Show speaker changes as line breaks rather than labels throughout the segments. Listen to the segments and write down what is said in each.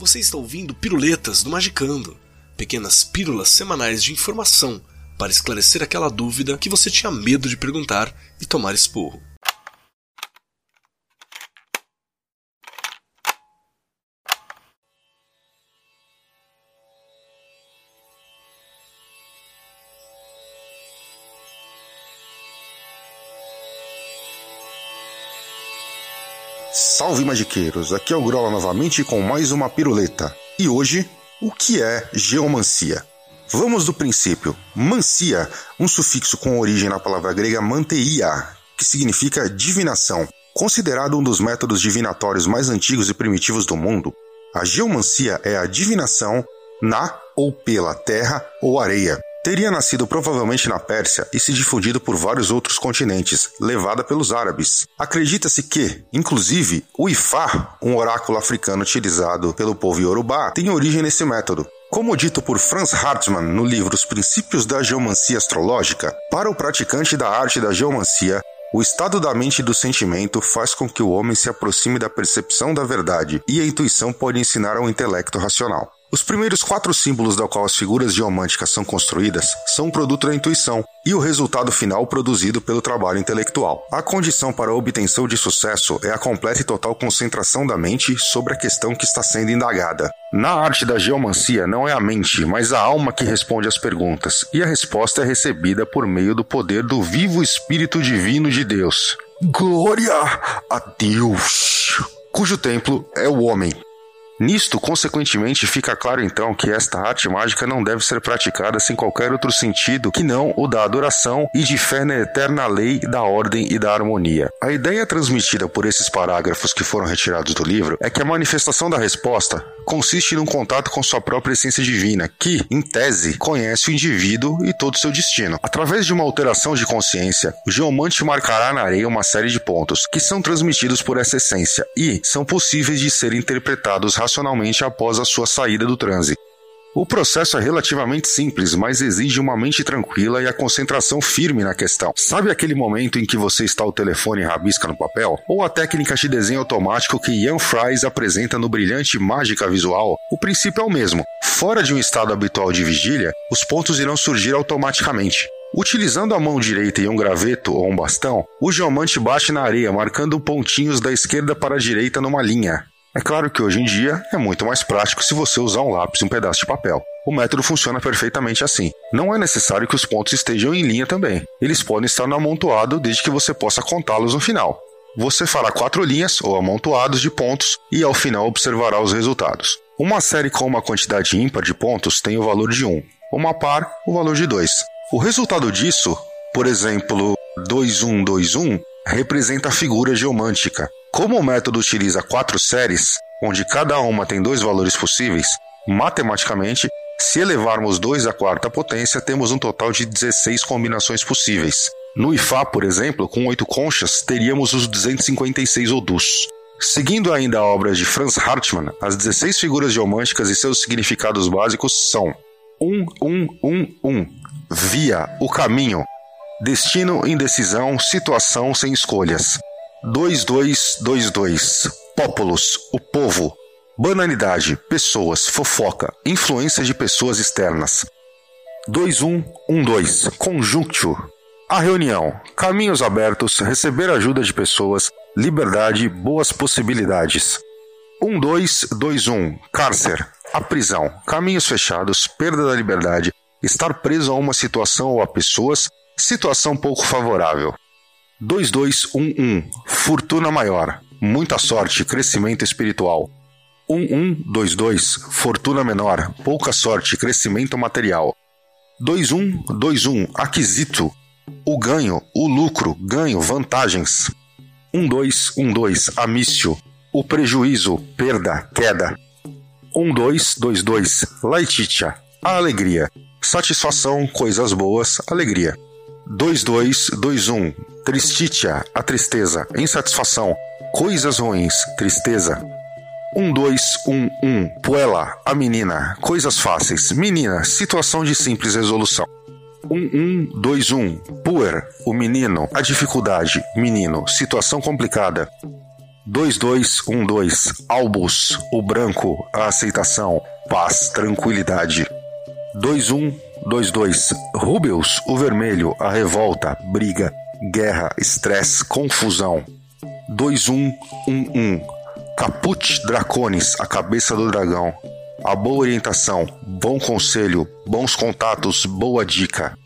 Você está ouvindo Piruletas do Magicando, pequenas pílulas semanais de informação para esclarecer aquela dúvida que você tinha medo de perguntar e tomar esporro.
Salve magiqueiros, aqui é o Grola novamente com mais uma piruleta. E hoje, o que é geomancia? Vamos do princípio. Mancia, um sufixo com origem na palavra grega manteia, que significa divinação. Considerado um dos métodos divinatórios mais antigos e primitivos do mundo, a geomancia é a divinação na ou pela terra ou areia, Teria nascido provavelmente na Pérsia e se difundido por vários outros continentes, levada pelos árabes. Acredita-se que, inclusive, o Ifá, um oráculo africano utilizado pelo povo Yorubá, tem origem nesse método. Como dito por Franz Hartmann no livro Os Princípios da Geomancia Astrológica, para o praticante da arte da geomancia, o estado da mente e do sentimento faz com que o homem se aproxime da percepção da verdade, e a intuição pode ensinar ao intelecto racional. Os primeiros quatro símbolos da qual as figuras geomânticas são construídas são um produto da intuição e o resultado final produzido pelo trabalho intelectual. A condição para a obtenção de sucesso é a completa e total concentração da mente sobre a questão que está sendo indagada. Na arte da geomancia, não é a mente, mas a alma que responde às perguntas, e a resposta é recebida por meio do poder do vivo Espírito Divino de Deus. Glória a Deus! Cujo templo é o homem. Nisto, consequentemente, fica claro então que esta arte mágica não deve ser praticada sem qualquer outro sentido que não o da adoração e de fé na eterna lei da ordem e da harmonia. A ideia transmitida por esses parágrafos que foram retirados do livro é que a manifestação da resposta consiste num contato com sua própria essência divina, que, em tese, conhece o indivíduo e todo o seu destino. Através de uma alteração de consciência, o geomante marcará na areia uma série de pontos que são transmitidos por essa essência e são possíveis de serem interpretados racionalmente após a sua saída do transe. O processo é relativamente simples, mas exige uma mente tranquila e a concentração firme na questão. Sabe aquele momento em que você está o telefone rabisca no papel? Ou a técnica de desenho automático que Ian Fries apresenta no brilhante Mágica Visual? O princípio é o mesmo. Fora de um estado habitual de vigília, os pontos irão surgir automaticamente. Utilizando a mão direita e um graveto ou um bastão, o geomante bate na areia, marcando pontinhos da esquerda para a direita numa linha. É claro que hoje em dia é muito mais prático se você usar um lápis e um pedaço de papel. O método funciona perfeitamente assim. Não é necessário que os pontos estejam em linha também. Eles podem estar no amontoado desde que você possa contá-los no final. Você fará quatro linhas ou amontoados de pontos e ao final observará os resultados. Uma série com uma quantidade ímpar de pontos tem o valor de 1, uma par, o valor de 2. O resultado disso, por exemplo, 2121, representa a figura geomântica, como o método utiliza quatro séries, onde cada uma tem dois valores possíveis, matematicamente, se elevarmos 2 à quarta potência, temos um total de 16 combinações possíveis. No Ifá, por exemplo, com oito conchas, teríamos os 256 odus. Seguindo ainda a obra de Franz Hartmann, as 16 figuras geomânticas e seus significados básicos são 1, 1, 1, 1, via, o caminho, destino, indecisão, situação sem escolhas. 2222 Pópulos, o povo. Banalidade, pessoas, fofoca, influência de pessoas externas. 2112 Conjunktio. A reunião, caminhos abertos, receber ajuda de pessoas, liberdade, boas possibilidades. 1221 Cárcer. A prisão, caminhos fechados, perda da liberdade, estar preso a uma situação ou a pessoas, situação pouco favorável. 2211 Fortuna maior, muita sorte, crescimento espiritual. 1122 Fortuna menor, pouca sorte, crescimento material. 2121 Aquisito, o ganho, o lucro, ganho, vantagens. 1212 Amício, o prejuízo, perda, queda. 1222 Laetitia, a alegria, satisfação, coisas boas, alegria. 2221 Tristitia, a tristeza, insatisfação, coisas ruins, tristeza. 1211 Puela, a menina, coisas fáceis, menina, situação de simples resolução. 1121 Puer, o menino, a dificuldade, menino, situação complicada. 2212 Albus, o branco, a aceitação, paz, tranquilidade. 2122 Rubius, o vermelho, a revolta, briga, guerra, estresse, confusão. 2111 Caput Draconis, a cabeça do dragão. A boa orientação, bom conselho, bons contatos, boa dica.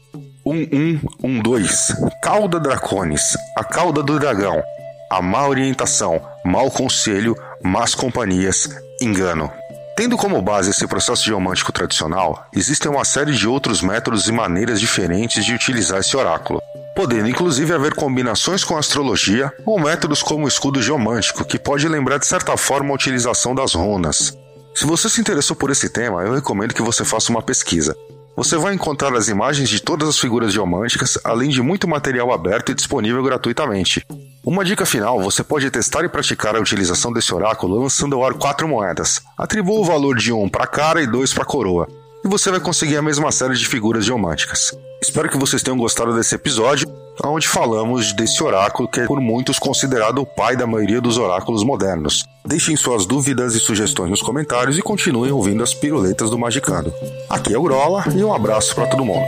1112 Cauda Draconis, a cauda do dragão. A má orientação, mau conselho, más companhias, engano. Tendo como base esse processo geomântico tradicional, existem uma série de outros métodos e maneiras diferentes de utilizar esse oráculo, podendo inclusive haver combinações com a astrologia ou métodos como o escudo geomântico, que pode lembrar de certa forma a utilização das runas. Se você se interessou por esse tema, eu recomendo que você faça uma pesquisa. Você vai encontrar as imagens de todas as figuras geomânticas, além de muito material aberto e disponível gratuitamente. Uma dica final: você pode testar e praticar a utilização desse oráculo lançando ao ar quatro moedas. Atribua o valor de um para cara e dois para coroa, e você vai conseguir a mesma série de figuras geomânticas. Espero que vocês tenham gostado desse episódio, onde falamos desse oráculo que é por muitos considerado o pai da maioria dos oráculos modernos. Deixem suas dúvidas e sugestões nos comentários e continuem ouvindo as piruletas do Magicando. Aqui é o Grola e um abraço para todo mundo.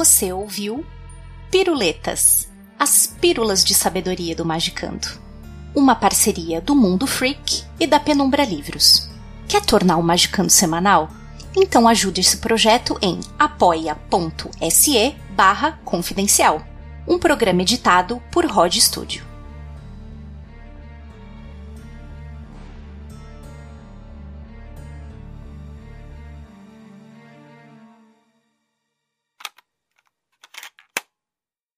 Você ouviu Piruletas, as pílulas de sabedoria do Magicando. Uma parceria do Mundo Freak e da Penumbra Livros. Quer tornar o Magicando semanal? Então ajude esse projeto em apoia.se barra confidencial. Um programa editado por Rod Studio.